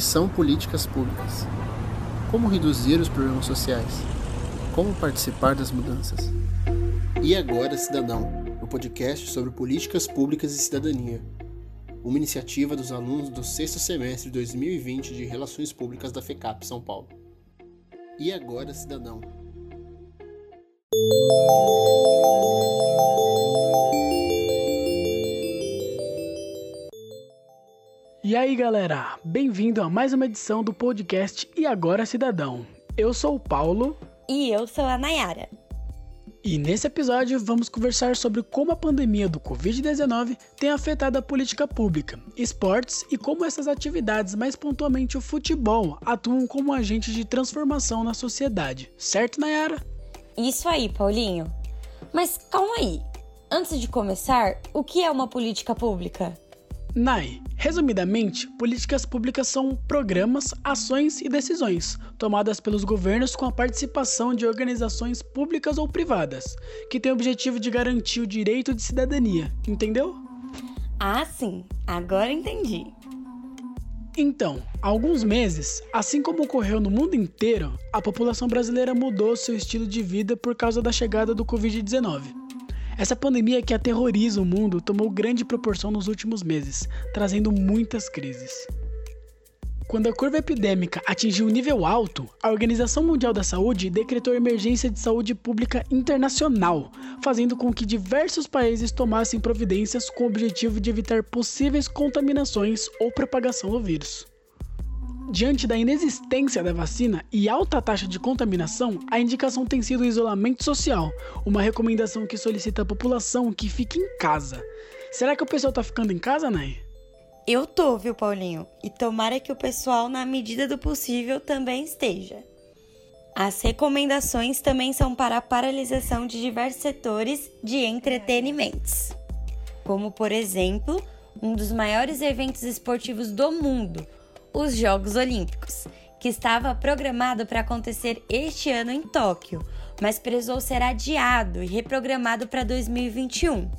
que são políticas públicas? Como reduzir os problemas sociais? Como participar das mudanças? E agora, Cidadão, o podcast sobre políticas públicas e cidadania. Uma iniciativa dos alunos do sexto semestre de 2020 de Relações Públicas da FECAP São Paulo. E agora, Cidadão. E aí galera, bem-vindo a mais uma edição do podcast E Agora Cidadão. Eu sou o Paulo. E eu sou a Nayara. E nesse episódio vamos conversar sobre como a pandemia do Covid-19 tem afetado a política pública, esportes e como essas atividades, mais pontualmente o futebol, atuam como agentes de transformação na sociedade. Certo, Nayara? Isso aí, Paulinho. Mas calma aí. Antes de começar, o que é uma política pública? NAI. Resumidamente, políticas públicas são programas, ações e decisões tomadas pelos governos com a participação de organizações públicas ou privadas, que têm o objetivo de garantir o direito de cidadania, entendeu? Ah, sim, agora entendi. Então, há alguns meses, assim como ocorreu no mundo inteiro, a população brasileira mudou seu estilo de vida por causa da chegada do Covid-19. Essa pandemia que aterroriza o mundo tomou grande proporção nos últimos meses, trazendo muitas crises. Quando a curva epidêmica atingiu um nível alto, a Organização Mundial da Saúde decretou emergência de saúde pública internacional, fazendo com que diversos países tomassem providências com o objetivo de evitar possíveis contaminações ou propagação do vírus. Diante da inexistência da vacina e alta taxa de contaminação, a indicação tem sido o isolamento social, uma recomendação que solicita à população que fique em casa. Será que o pessoal tá ficando em casa, Nai? Eu tô, viu, Paulinho? E tomara que o pessoal, na medida do possível, também esteja. As recomendações também são para a paralisação de diversos setores de entretenimentos, como, por exemplo, um dos maiores eventos esportivos do mundo, os Jogos Olímpicos, que estava programado para acontecer este ano em Tóquio, mas precisou ser adiado e reprogramado para 2021.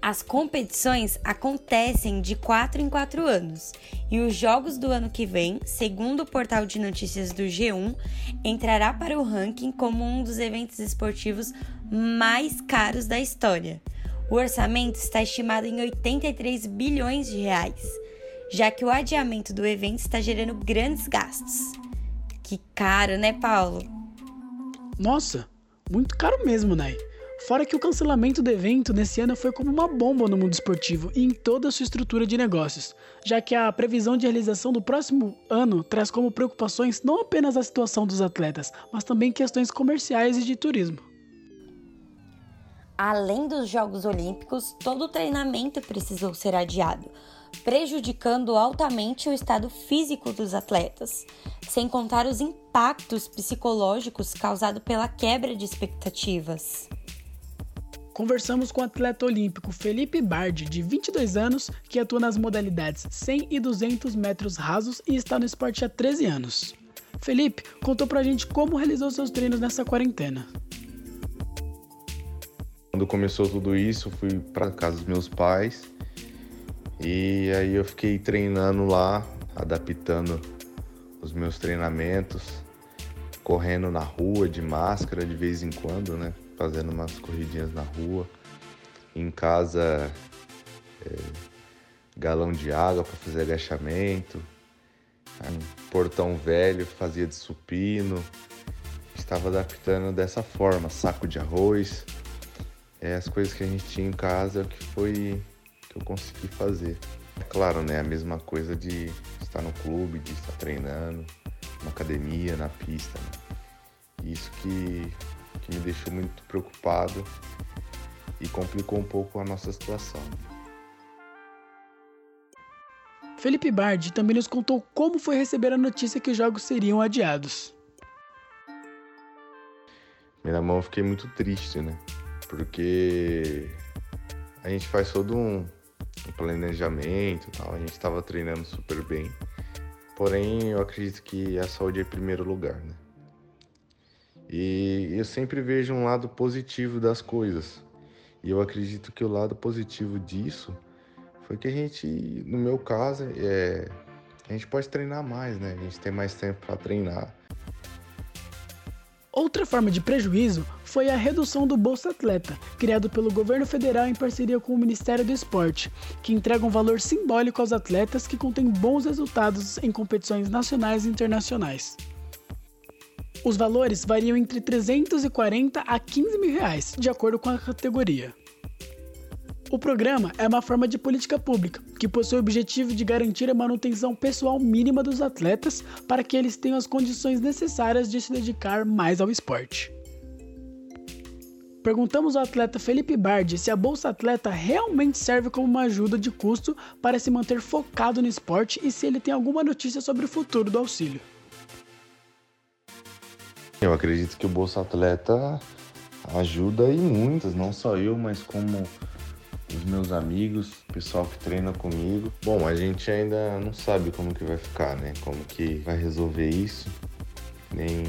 As competições acontecem de 4 em 4 anos e os jogos do ano que vem, segundo o portal de notícias do G1, entrará para o ranking como um dos eventos esportivos mais caros da história. O orçamento está estimado em 83 bilhões de reais já que o adiamento do evento está gerando grandes gastos. Que caro, né, Paulo? Nossa, muito caro mesmo, Nai. Fora que o cancelamento do evento nesse ano foi como uma bomba no mundo esportivo e em toda a sua estrutura de negócios, já que a previsão de realização do próximo ano traz como preocupações não apenas a situação dos atletas, mas também questões comerciais e de turismo. Além dos Jogos Olímpicos, todo o treinamento precisou ser adiado, prejudicando altamente o estado físico dos atletas, sem contar os impactos psicológicos causados pela quebra de expectativas. Conversamos com o atleta olímpico Felipe Bardi, de 22 anos, que atua nas modalidades 100 e 200 metros rasos e está no esporte há 13 anos. Felipe contou pra gente como realizou seus treinos nessa quarentena. Quando começou tudo isso, fui para casa dos meus pais e aí eu fiquei treinando lá, adaptando os meus treinamentos, correndo na rua de máscara de vez em quando, né? Fazendo umas corridinhas na rua. Em casa, é, galão de água para fazer agachamento. Um portão velho fazia de supino. Estava adaptando dessa forma, saco de arroz. É, as coisas que a gente tinha em casa que foi que eu consegui fazer. É claro, né? A mesma coisa de estar no clube, de estar treinando, na academia, na pista. Né? Isso que, que me deixou muito preocupado e complicou um pouco a nossa situação. Felipe Bardi também nos contou como foi receber a notícia que os jogos seriam adiados. Minha mão eu fiquei muito triste, né? Porque a gente faz todo um, um planejamento e tal. A gente estava treinando super bem. Porém, eu acredito que a saúde é em primeiro lugar, né? E eu sempre vejo um lado positivo das coisas. E eu acredito que o lado positivo disso foi que a gente, no meu caso, é, a gente pode treinar mais, né? A gente tem mais tempo para treinar. Outra forma de prejuízo foi a redução do Bolsa Atleta, criado pelo governo federal em parceria com o Ministério do Esporte, que entrega um valor simbólico aos atletas que contêm bons resultados em competições nacionais e internacionais. Os valores variam entre 340 a 15 mil reais, de acordo com a categoria. O programa é uma forma de política pública que possui o objetivo de garantir a manutenção pessoal mínima dos atletas para que eles tenham as condições necessárias de se dedicar mais ao esporte. Perguntamos ao atleta Felipe Bardi se a Bolsa Atleta realmente serve como uma ajuda de custo para se manter focado no esporte e se ele tem alguma notícia sobre o futuro do auxílio. Eu acredito que o Bolsa Atleta ajuda e muitas, não só eu, mas como os meus amigos, o pessoal que treina comigo. Bom, a gente ainda não sabe como que vai ficar, né? Como que vai resolver isso, nem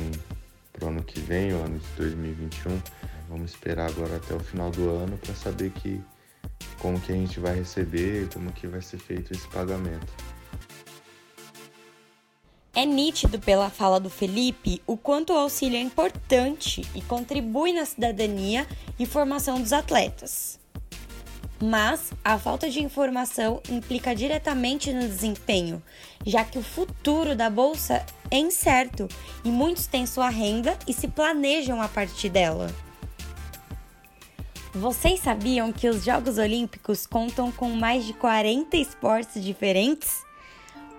pro ano que vem, o ano de 2021. Vamos esperar agora até o final do ano para saber que como que a gente vai receber, como que vai ser feito esse pagamento. É nítido pela fala do Felipe o quanto o auxílio é importante e contribui na cidadania e formação dos atletas mas a falta de informação implica diretamente no desempenho, já que o futuro da bolsa é incerto e muitos têm sua renda e se planejam a partir dela. Vocês sabiam que os Jogos Olímpicos contam com mais de 40 esportes diferentes?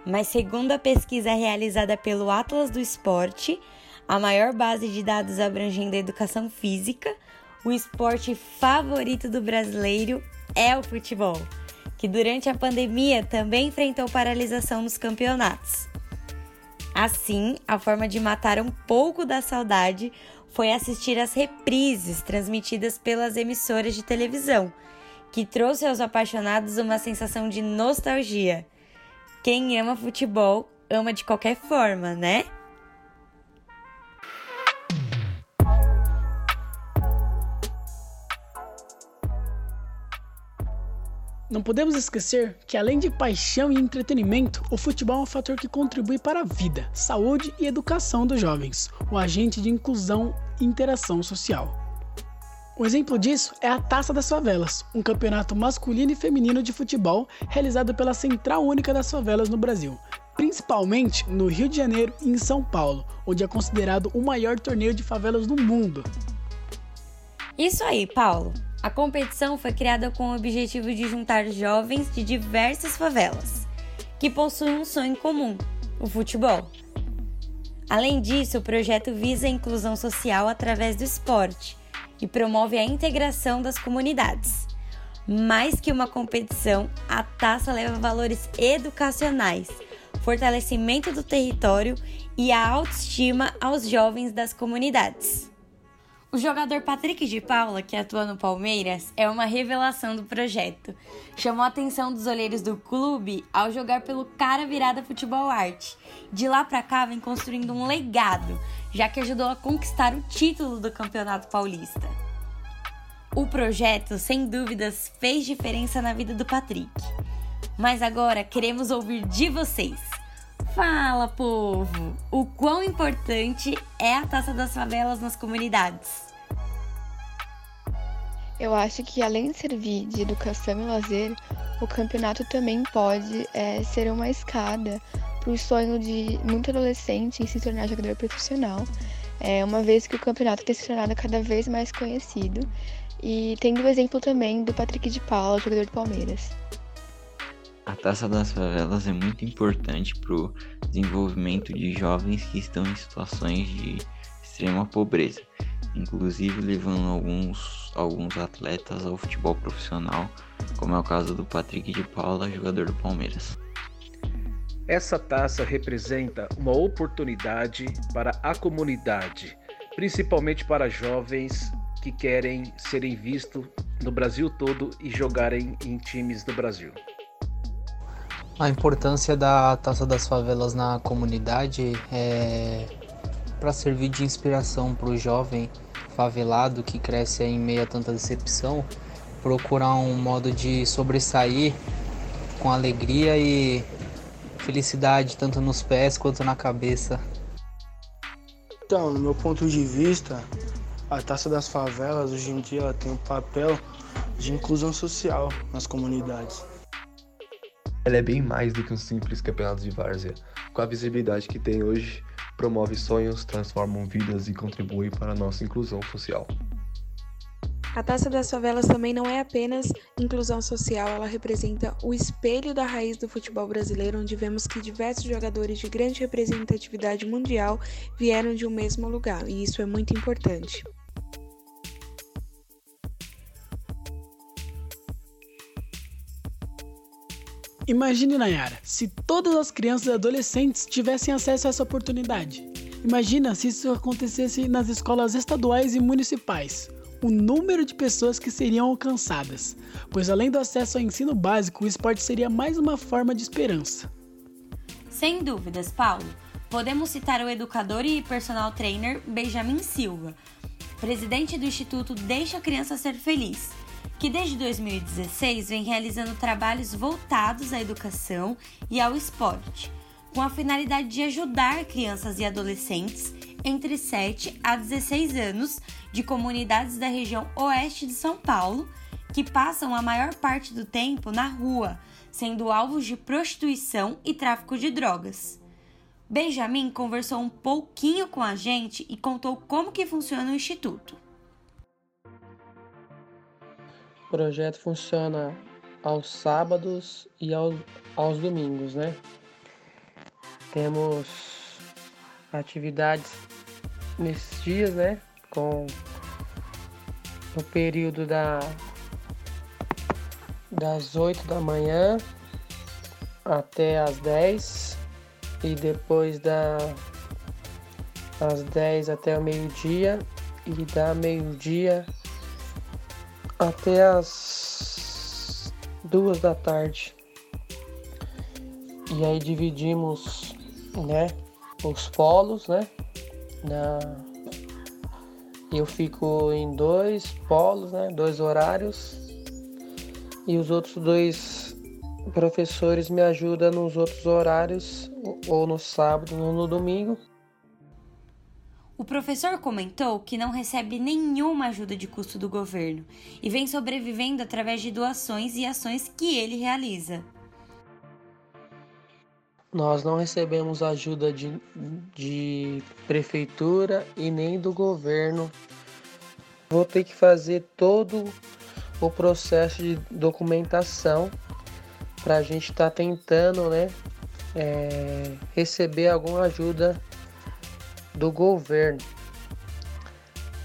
Mas, segundo a pesquisa realizada pelo Atlas do Esporte, a maior base de dados abrangendo a educação física, o esporte favorito do brasileiro é o futebol, que durante a pandemia também enfrentou paralisação nos campeonatos. Assim, a forma de matar um pouco da saudade foi assistir às reprises transmitidas pelas emissoras de televisão, que trouxe aos apaixonados uma sensação de nostalgia. Quem ama futebol ama de qualquer forma, né? Não podemos esquecer que, além de paixão e entretenimento, o futebol é um fator que contribui para a vida, saúde e educação dos jovens, o agente de inclusão e interação social. Um exemplo disso é a Taça das Favelas, um campeonato masculino e feminino de futebol realizado pela Central Única das Favelas no Brasil, principalmente no Rio de Janeiro e em São Paulo, onde é considerado o maior torneio de favelas do mundo. Isso aí, Paulo. A competição foi criada com o objetivo de juntar jovens de diversas favelas, que possuem um sonho comum: o futebol. Além disso, o projeto visa a inclusão social através do esporte e promove a integração das comunidades. Mais que uma competição, a taça leva valores educacionais, fortalecimento do território e a autoestima aos jovens das comunidades. O jogador Patrick de Paula, que atua no Palmeiras, é uma revelação do projeto. Chamou a atenção dos olheiros do clube ao jogar pelo Cara Virada Futebol Arte. De lá para cá vem construindo um legado, já que ajudou a conquistar o título do Campeonato Paulista. O projeto, sem dúvidas, fez diferença na vida do Patrick. Mas agora queremos ouvir de vocês. Fala, povo! O quão importante é a taça das favelas nas comunidades? Eu acho que além de servir de educação e lazer, o campeonato também pode é, ser uma escada para o sonho de muito adolescente em se tornar jogador profissional, é, uma vez que o campeonato tem se tornado cada vez mais conhecido. E tendo o exemplo também do Patrick de Paula, jogador do Palmeiras. A Taça das Favelas é muito importante para o desenvolvimento de jovens que estão em situações de extrema pobreza, inclusive levando alguns, alguns atletas ao futebol profissional, como é o caso do Patrick de Paula, jogador do Palmeiras. Essa taça representa uma oportunidade para a comunidade, principalmente para jovens que querem serem vistos no Brasil todo e jogarem em times do Brasil. A importância da Taça das Favelas na comunidade é para servir de inspiração para o jovem favelado que cresce em meio a tanta decepção, procurar um modo de sobressair com alegria e felicidade tanto nos pés quanto na cabeça. Então, no meu ponto de vista, a Taça das Favelas hoje em dia tem um papel de inclusão social nas comunidades. Ela é bem mais do que um simples campeonato de várzea. Com a visibilidade que tem hoje, promove sonhos, transforma vidas e contribui para a nossa inclusão social. A Taça das Favelas também não é apenas inclusão social, ela representa o espelho da raiz do futebol brasileiro, onde vemos que diversos jogadores de grande representatividade mundial vieram de um mesmo lugar, e isso é muito importante. Imagine, Nayara, se todas as crianças e adolescentes tivessem acesso a essa oportunidade. Imagina se isso acontecesse nas escolas estaduais e municipais o número de pessoas que seriam alcançadas, pois além do acesso ao ensino básico, o esporte seria mais uma forma de esperança. Sem dúvidas, Paulo. Podemos citar o educador e personal trainer Benjamin Silva, presidente do Instituto Deixa a Criança Ser Feliz, que desde 2016 vem realizando trabalhos voltados à educação e ao esporte, com a finalidade de ajudar crianças e adolescentes entre 7 a 16 anos de comunidades da região oeste de São Paulo que passam a maior parte do tempo na rua, sendo alvos de prostituição e tráfico de drogas. Benjamin conversou um pouquinho com a gente e contou como que funciona o instituto. Projeto funciona aos sábados e aos, aos domingos, né? Temos atividades nesses dias, né? Com o período da das 8 da manhã até as 10 e depois da das 10 até o meio-dia e da meio-dia até as duas da tarde. E aí dividimos, né, os polos, né? Na eu fico em dois polos, né, dois horários. E os outros dois professores me ajudam nos outros horários, ou no sábado ou no domingo. O professor comentou que não recebe nenhuma ajuda de custo do governo e vem sobrevivendo através de doações e ações que ele realiza. Nós não recebemos ajuda de, de prefeitura e nem do governo. Vou ter que fazer todo o processo de documentação para a gente estar tá tentando né, é, receber alguma ajuda do governo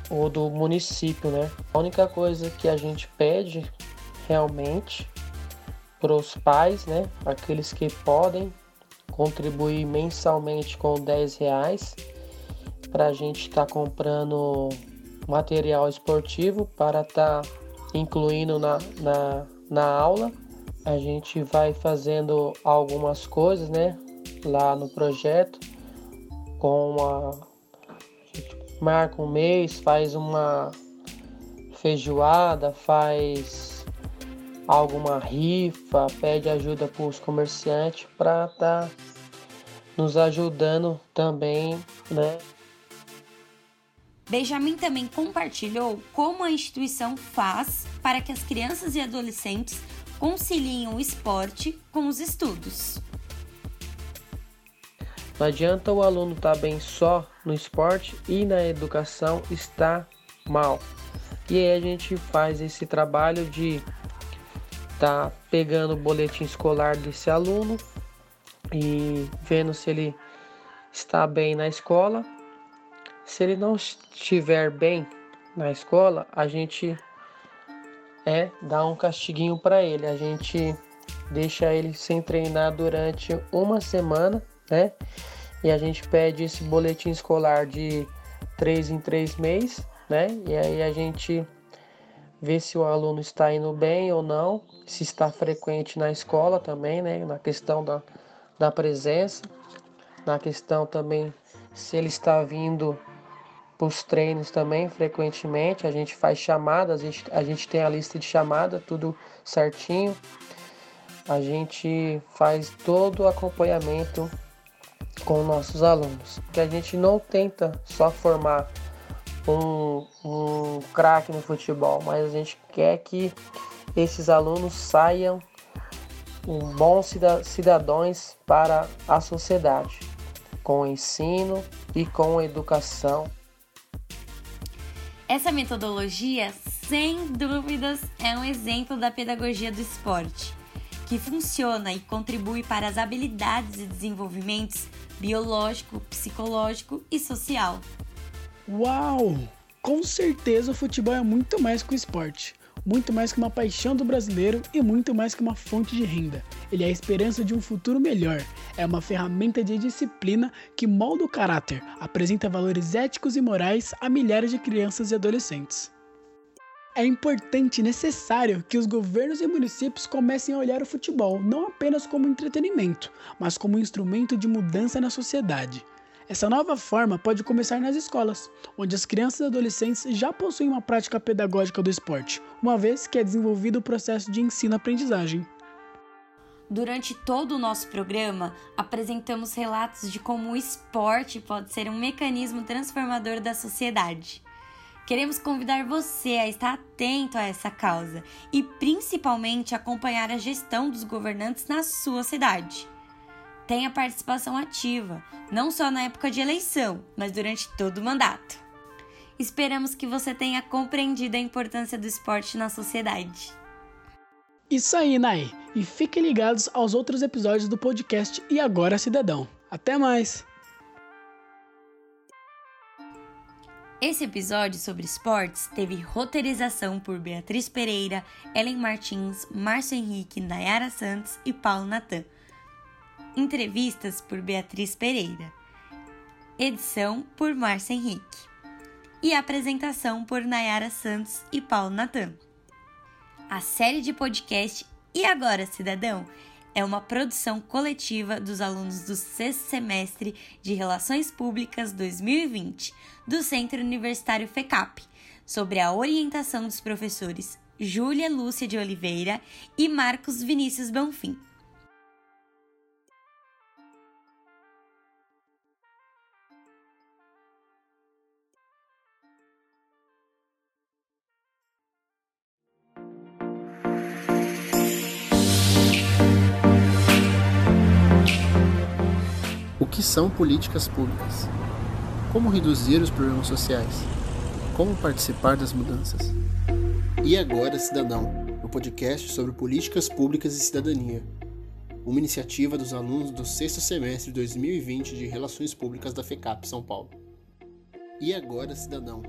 ou do município, né? A única coisa que a gente pede realmente para os pais, né, aqueles que podem contribuir mensalmente com 10 reais para a gente estar tá comprando material esportivo para estar tá incluindo na, na, na aula. A gente vai fazendo algumas coisas, né? Lá no projeto, com a, gente marca um mês, faz uma feijoada, faz alguma rifa, pede ajuda para os comerciantes para estar tá nos ajudando também, né? Benjamin também compartilhou como a instituição faz para que as crianças e adolescentes conciliem o esporte com os estudos. Não adianta o aluno estar tá bem só no esporte e na educação está mal. E aí a gente faz esse trabalho de tá pegando o boletim escolar desse aluno e vendo se ele está bem na escola. Se ele não estiver bem na escola, a gente é dá um castiguinho para ele. A gente deixa ele sem treinar durante uma semana, né? E a gente pede esse boletim escolar de três em três meses, né? E aí a gente vê se o aluno está indo bem ou não, se está frequente na escola também, né? Na questão da da presença, na questão também se ele está vindo para os treinos também frequentemente, a gente faz chamadas, a gente, a gente tem a lista de chamada, tudo certinho. a gente faz todo o acompanhamento com nossos alunos, que a gente não tenta só formar um, um craque no futebol, mas a gente quer que esses alunos saiam bons cidadãos para a sociedade, com o ensino e com a educação. Essa metodologia, sem dúvidas, é um exemplo da pedagogia do esporte, que funciona e contribui para as habilidades e desenvolvimentos biológico, psicológico e social. Uau! Com certeza o futebol é muito mais que o esporte muito mais que uma paixão do brasileiro e muito mais que uma fonte de renda. Ele é a esperança de um futuro melhor. É uma ferramenta de disciplina que molda o caráter, apresenta valores éticos e morais a milhares de crianças e adolescentes. É importante e necessário que os governos e municípios comecem a olhar o futebol não apenas como entretenimento, mas como um instrumento de mudança na sociedade. Essa nova forma pode começar nas escolas, onde as crianças e adolescentes já possuem uma prática pedagógica do esporte, uma vez que é desenvolvido o processo de ensino-aprendizagem. Durante todo o nosso programa, apresentamos relatos de como o esporte pode ser um mecanismo transformador da sociedade. Queremos convidar você a estar atento a essa causa e principalmente acompanhar a gestão dos governantes na sua cidade tenha participação ativa, não só na época de eleição, mas durante todo o mandato. Esperamos que você tenha compreendido a importância do esporte na sociedade. Isso aí, Nai! E fiquem ligados aos outros episódios do podcast E Agora Cidadão. Até mais! Esse episódio sobre esportes teve roteirização por Beatriz Pereira, Ellen Martins, Márcio Henrique, Nayara Santos e Paulo Natan Entrevistas por Beatriz Pereira. Edição por Márcia Henrique. E apresentação por Nayara Santos e Paulo Natan. A série de podcast E Agora Cidadão é uma produção coletiva dos alunos do sexto semestre de Relações Públicas 2020 do Centro Universitário FECAP, sobre a orientação dos professores Júlia Lúcia de Oliveira e Marcos Vinícius Bonfim. Que são políticas públicas? Como reduzir os problemas sociais? Como participar das mudanças? E agora, Cidadão, o podcast sobre políticas públicas e cidadania. Uma iniciativa dos alunos do sexto semestre de 2020 de Relações Públicas da FECAP São Paulo. E agora, Cidadão,